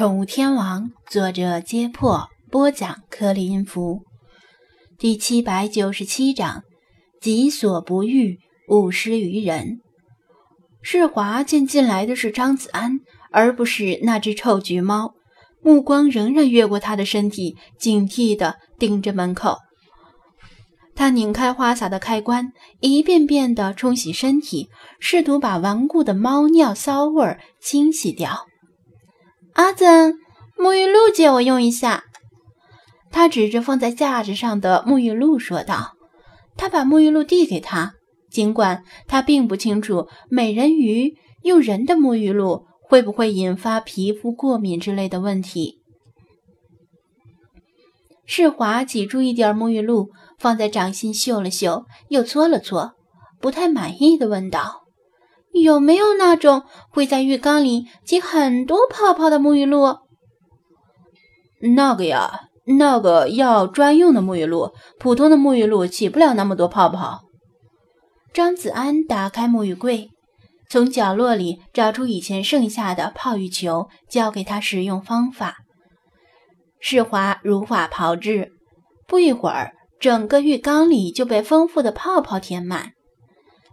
宠物天王，作者：揭破，播讲：克里音符，第七百九十七章：己所不欲，勿施于人。世华见进来的是张子安，而不是那只臭橘猫，目光仍然越过他的身体，警惕地盯着门口。他拧开花洒的开关，一遍遍地冲洗身体，试图把顽固的猫尿骚味清洗掉。阿珍，沐浴露借我用一下。他指着放在架子上的沐浴露说道。他把沐浴露递给他，尽管他并不清楚美人鱼用人的沐浴露会不会引发皮肤过敏之类的问题。世华挤出一点沐浴露，放在掌心嗅了嗅，又搓了搓，不太满意的问道。有没有那种会在浴缸里挤很多泡泡的沐浴露？那个呀，那个要专用的沐浴露，普通的沐浴露起不了那么多泡泡。张子安打开沐浴柜，从角落里找出以前剩下的泡浴球，教给他使用方法。世华如法炮制，不一会儿，整个浴缸里就被丰富的泡泡填满，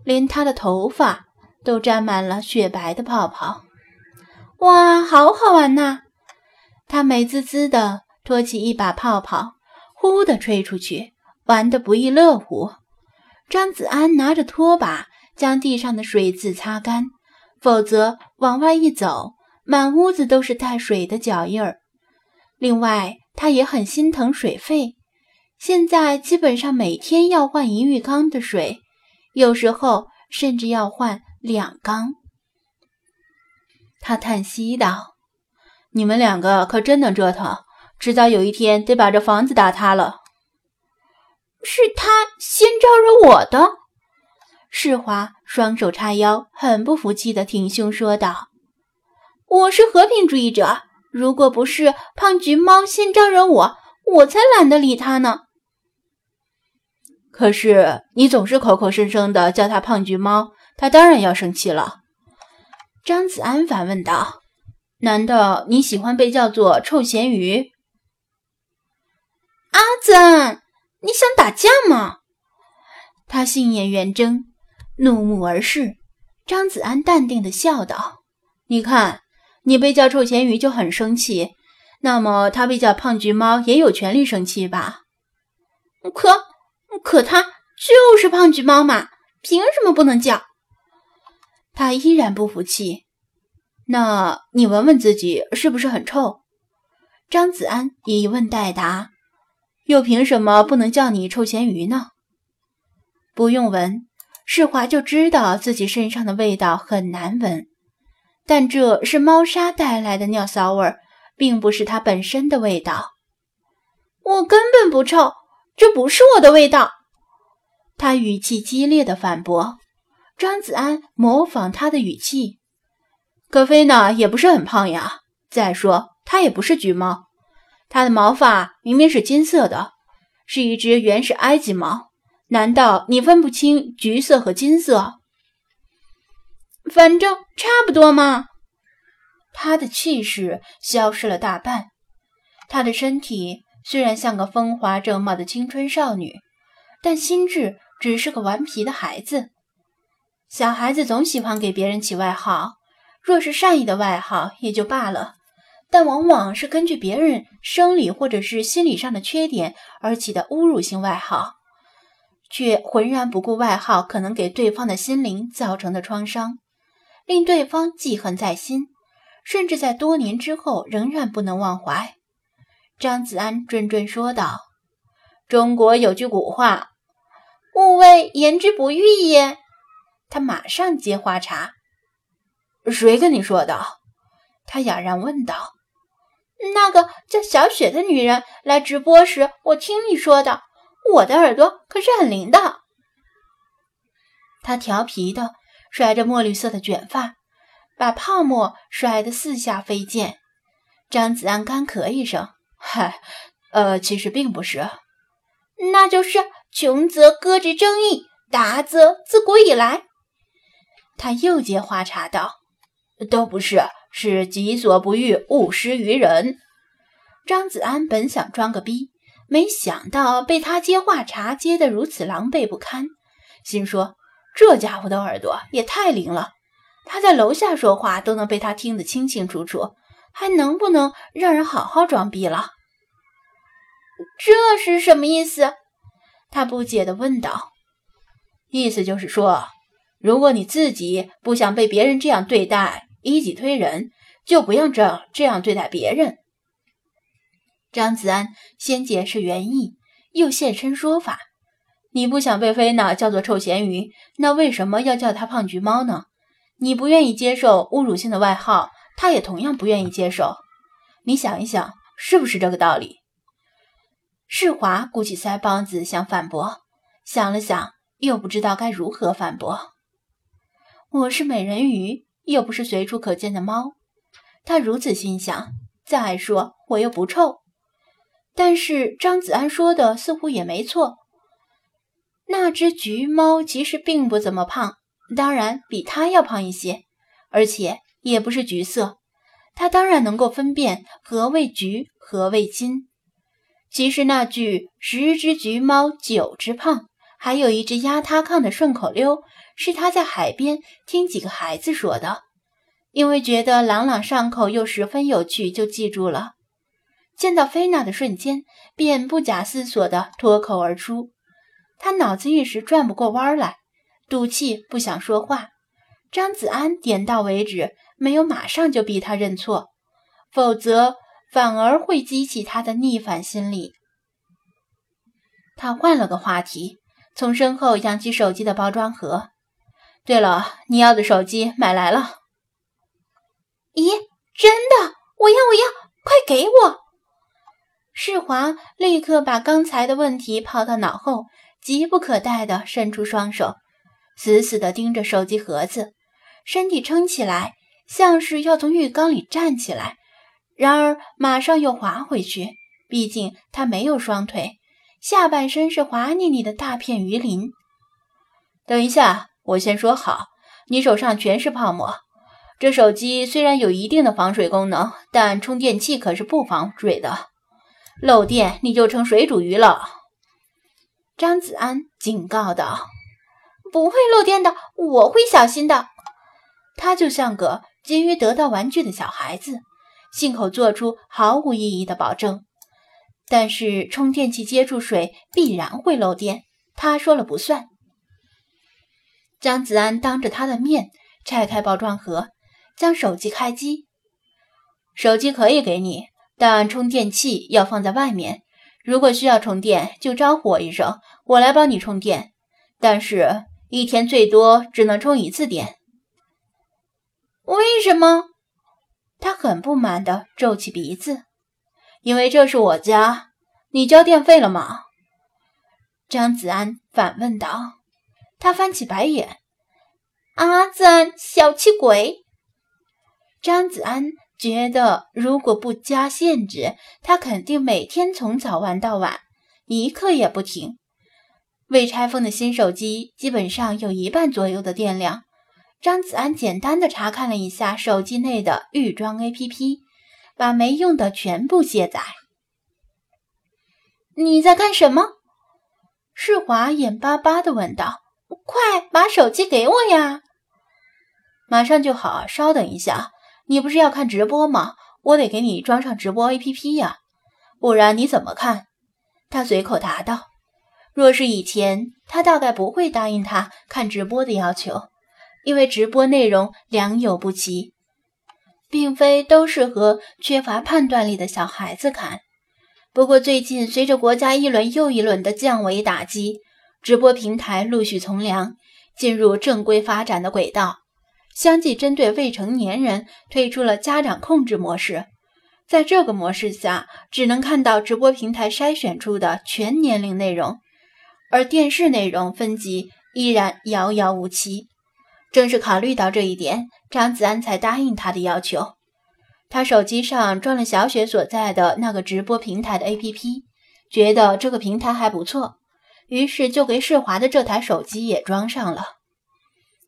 连他的头发。都沾满了雪白的泡泡，哇，好好玩呐！他美滋滋地托起一把泡泡，呼的吹出去，玩得不亦乐乎。张子安拿着拖把将地上的水渍擦干，否则往外一走，满屋子都是带水的脚印儿。另外，他也很心疼水费，现在基本上每天要换一浴缸的水，有时候甚至要换。两缸，他叹息道：“你们两个可真能折腾，迟早有一天得把这房子打塌了。”是他先招惹我的。世华双手叉腰，很不服气的挺胸说道：“我是和平主义者，如果不是胖橘猫先招惹我，我才懒得理他呢。”可是你总是口口声声的叫他胖橘猫。他当然要生气了，张子安反问道：“难道你喜欢被叫做臭咸鱼？”阿珍，你想打架吗？他杏眼圆睁，怒目而视。张子安淡定的笑道：“你看，你被叫臭咸鱼就很生气，那么他被叫胖橘猫也有权利生气吧？可可他就是胖橘猫嘛，凭什么不能叫？”他依然不服气。那你闻闻自己是不是很臭？张子安一问代答。又凭什么不能叫你臭咸鱼呢？不用闻，世华就知道自己身上的味道很难闻。但这是猫砂带来的尿骚味，并不是它本身的味道。我根本不臭，这不是我的味道。他语气激烈的反驳。张子安模仿他的语气：“可菲娜也不是很胖呀。再说，它也不是橘猫，它的毛发明明是金色的，是一只原始埃及猫。难道你分不清橘色和金色？反正差不多嘛。”他的气势消失了大半。他的身体虽然像个风华正茂的青春少女，但心智只是个顽皮的孩子。小孩子总喜欢给别人起外号，若是善意的外号也就罢了，但往往是根据别人生理或者是心理上的缺点而起的侮辱性外号，却浑然不顾外号可能给对方的心灵造成的创伤，令对方记恨在心，甚至在多年之后仍然不能忘怀。张子安谆谆说道：“中国有句古话，勿谓言之不预也。”他马上接话茬：“谁跟你说的？”他哑然问道。“那个叫小雪的女人来直播时，我听你说的。我的耳朵可是很灵的。”他调皮的甩着墨绿色的卷发，把泡沫甩得四下飞溅。张子安干咳一声：“嗨，呃，其实并不是。那就是穷则搁置争议，达则自古以来。”他又接话茬道：“都不是，是己所不欲，勿施于人。张子安本想装个逼，没想到被他接话茬接得如此狼狈不堪，心说这家伙的耳朵也太灵了，他在楼下说话都能被他听得清清楚楚，还能不能让人好好装逼了？这是什么意思？他不解地问道。意思就是说，如果你自己不想被别人这样对待，以己推人，就不要这这样对待别人。张子安先解释原意，又现身说法：“你不想被菲娜叫做臭咸鱼，那为什么要叫她胖橘猫呢？你不愿意接受侮辱性的外号，她也同样不愿意接受。你想一想，是不是这个道理？”世华鼓起腮帮子想反驳，想了想，又不知道该如何反驳。我是美人鱼，又不是随处可见的猫。他如此心想。再说，我又不臭。但是张子安说的似乎也没错。那只橘猫其实并不怎么胖，当然比它要胖一些，而且也不是橘色。它当然能够分辨何谓橘，何谓金。其实那句“十只橘猫，九只胖”，还有一只压塌炕的顺口溜，是他在海边听几个孩子说的，因为觉得朗朗上口又十分有趣，就记住了。见到菲娜的瞬间，便不假思索地脱口而出。他脑子一时转不过弯来，赌气不想说话。张子安点到为止，没有马上就逼他认错，否则反而会激起他的逆反心理。他换了个话题，从身后扬起手机的包装盒。对了，你要的手机买来了。咦，真的？我要，我要，快给我！世华立刻把刚才的问题抛到脑后，急不可待地伸出双手，死死地盯着手机盒子，身体撑起来，像是要从浴缸里站起来，然而马上又滑回去。毕竟他没有双腿，下半身是滑腻腻的大片鱼鳞。等一下，我先说好，你手上全是泡沫。这手机虽然有一定的防水功能，但充电器可是不防水的。漏电你就成水煮鱼了，张子安警告道：“不会漏电的，我会小心的。”他就像个急于得到玩具的小孩子，信口做出毫无意义的保证。但是充电器接触水必然会漏电，他说了不算。张子安当着他的面拆开包装盒，将手机开机。手机可以给你。但充电器要放在外面，如果需要充电，就招呼我一声，我来帮你充电。但是，一天最多只能充一次电。为什么？他很不满地皱起鼻子。因为这是我家，你交电费了吗？张子安反问道。他翻起白眼：“阿赞，小气鬼！”张子安。觉得如果不加限制，他肯定每天从早玩到晚，一刻也不停。未拆封的新手机基本上有一半左右的电量。张子安简单的查看了一下手机内的预装 APP，把没用的全部卸载。你在干什么？世华眼巴巴的问道：“快把手机给我呀！”马上就好，稍等一下。你不是要看直播吗？我得给你装上直播 APP 呀，不然你怎么看？他随口答道。若是以前，他大概不会答应他看直播的要求，因为直播内容良莠不齐，并非都适合缺乏判断力的小孩子看。不过最近，随着国家一轮又一轮的降维打击，直播平台陆续从良，进入正规发展的轨道。相继针对未成年人推出了家长控制模式，在这个模式下，只能看到直播平台筛选出的全年龄内容，而电视内容分级依然遥遥无期。正是考虑到这一点，张子安才答应他的要求。他手机上装了小雪所在的那个直播平台的 APP，觉得这个平台还不错，于是就给世华的这台手机也装上了。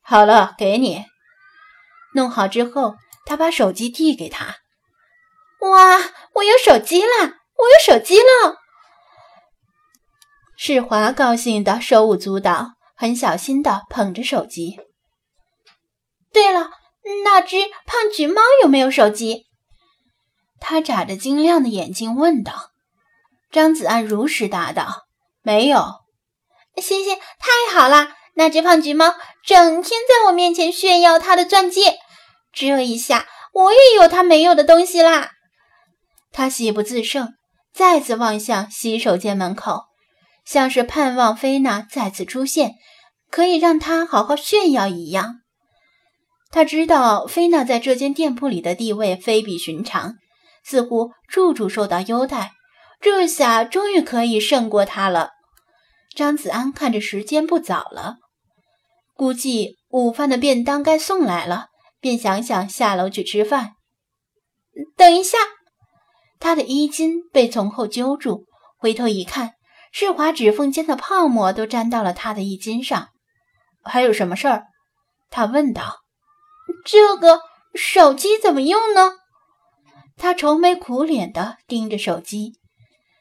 好了，给你。弄好之后，他把手机递给他。哇，我有手机了！我有手机了！世华高兴的手舞足蹈，很小心的捧着手机。对了，那只胖橘猫有没有手机？他眨着晶亮的眼睛问道。张子安如实答道：“没有。”谢谢，太好了！那只胖橘猫整天在我面前炫耀它的钻戒，这一下我也有它没有的东西啦！他喜不自胜，再次望向洗手间门口，像是盼望菲娜再次出现，可以让他好好炫耀一样。他知道菲娜在这间店铺里的地位非比寻常，似乎处处受到优待，这下终于可以胜过他了。张子安看着时间不早了，估计午饭的便当该送来了，便想想下楼去吃饭。等一下。他的衣襟被从后揪住，回头一看，世华指缝间的泡沫都沾到了他的衣襟上。还有什么事儿？他问道。这个手机怎么用呢？他愁眉苦脸地盯着手机。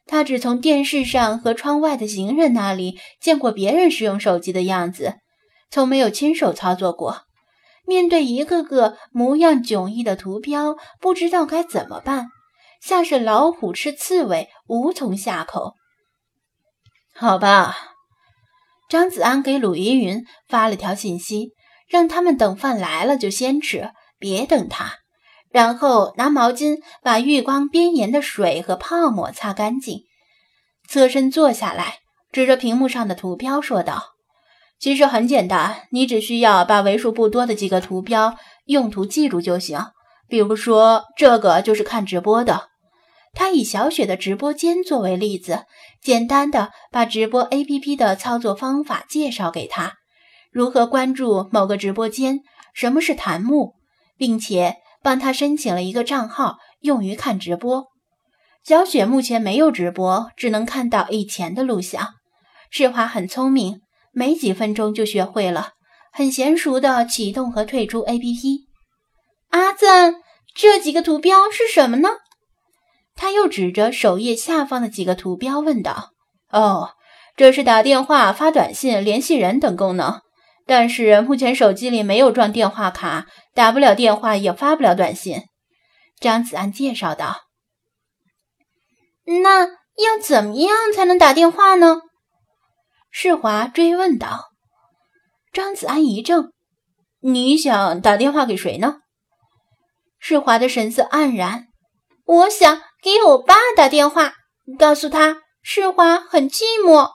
他只从电视上和窗外的行人那里见过别人使用手机的样子，从没有亲手操作过。面对一个个模样迥异的图标，不知道该怎么办。像是老虎吃刺猬，无从下口。好吧，张子安给鲁依云发了条信息，让他们等饭来了就先吃，别等他。然后拿毛巾把浴缸边沿的水和泡沫擦干净，侧身坐下来，指着屏幕上的图标说道：“其实很简单，你只需要把为数不多的几个图标用途记住就行。”比如说，这个就是看直播的。他以小雪的直播间作为例子，简单的把直播 APP 的操作方法介绍给他，如何关注某个直播间，什么是弹幕，并且帮他申请了一个账号用于看直播。小雪目前没有直播，只能看到以前的录像。世华很聪明，没几分钟就学会了，很娴熟的启动和退出 APP。阿赞，这几个图标是什么呢？他又指着首页下方的几个图标问道：“哦，这是打电话、发短信、联系人等功能。但是目前手机里没有装电话卡，打不了电话，也发不了短信。”张子安介绍道。“那要怎么样才能打电话呢？”世华追问道。张子安一怔：“你想打电话给谁呢？”世华的神色黯然：“我想给我爸打电话，告诉他世华很寂寞。”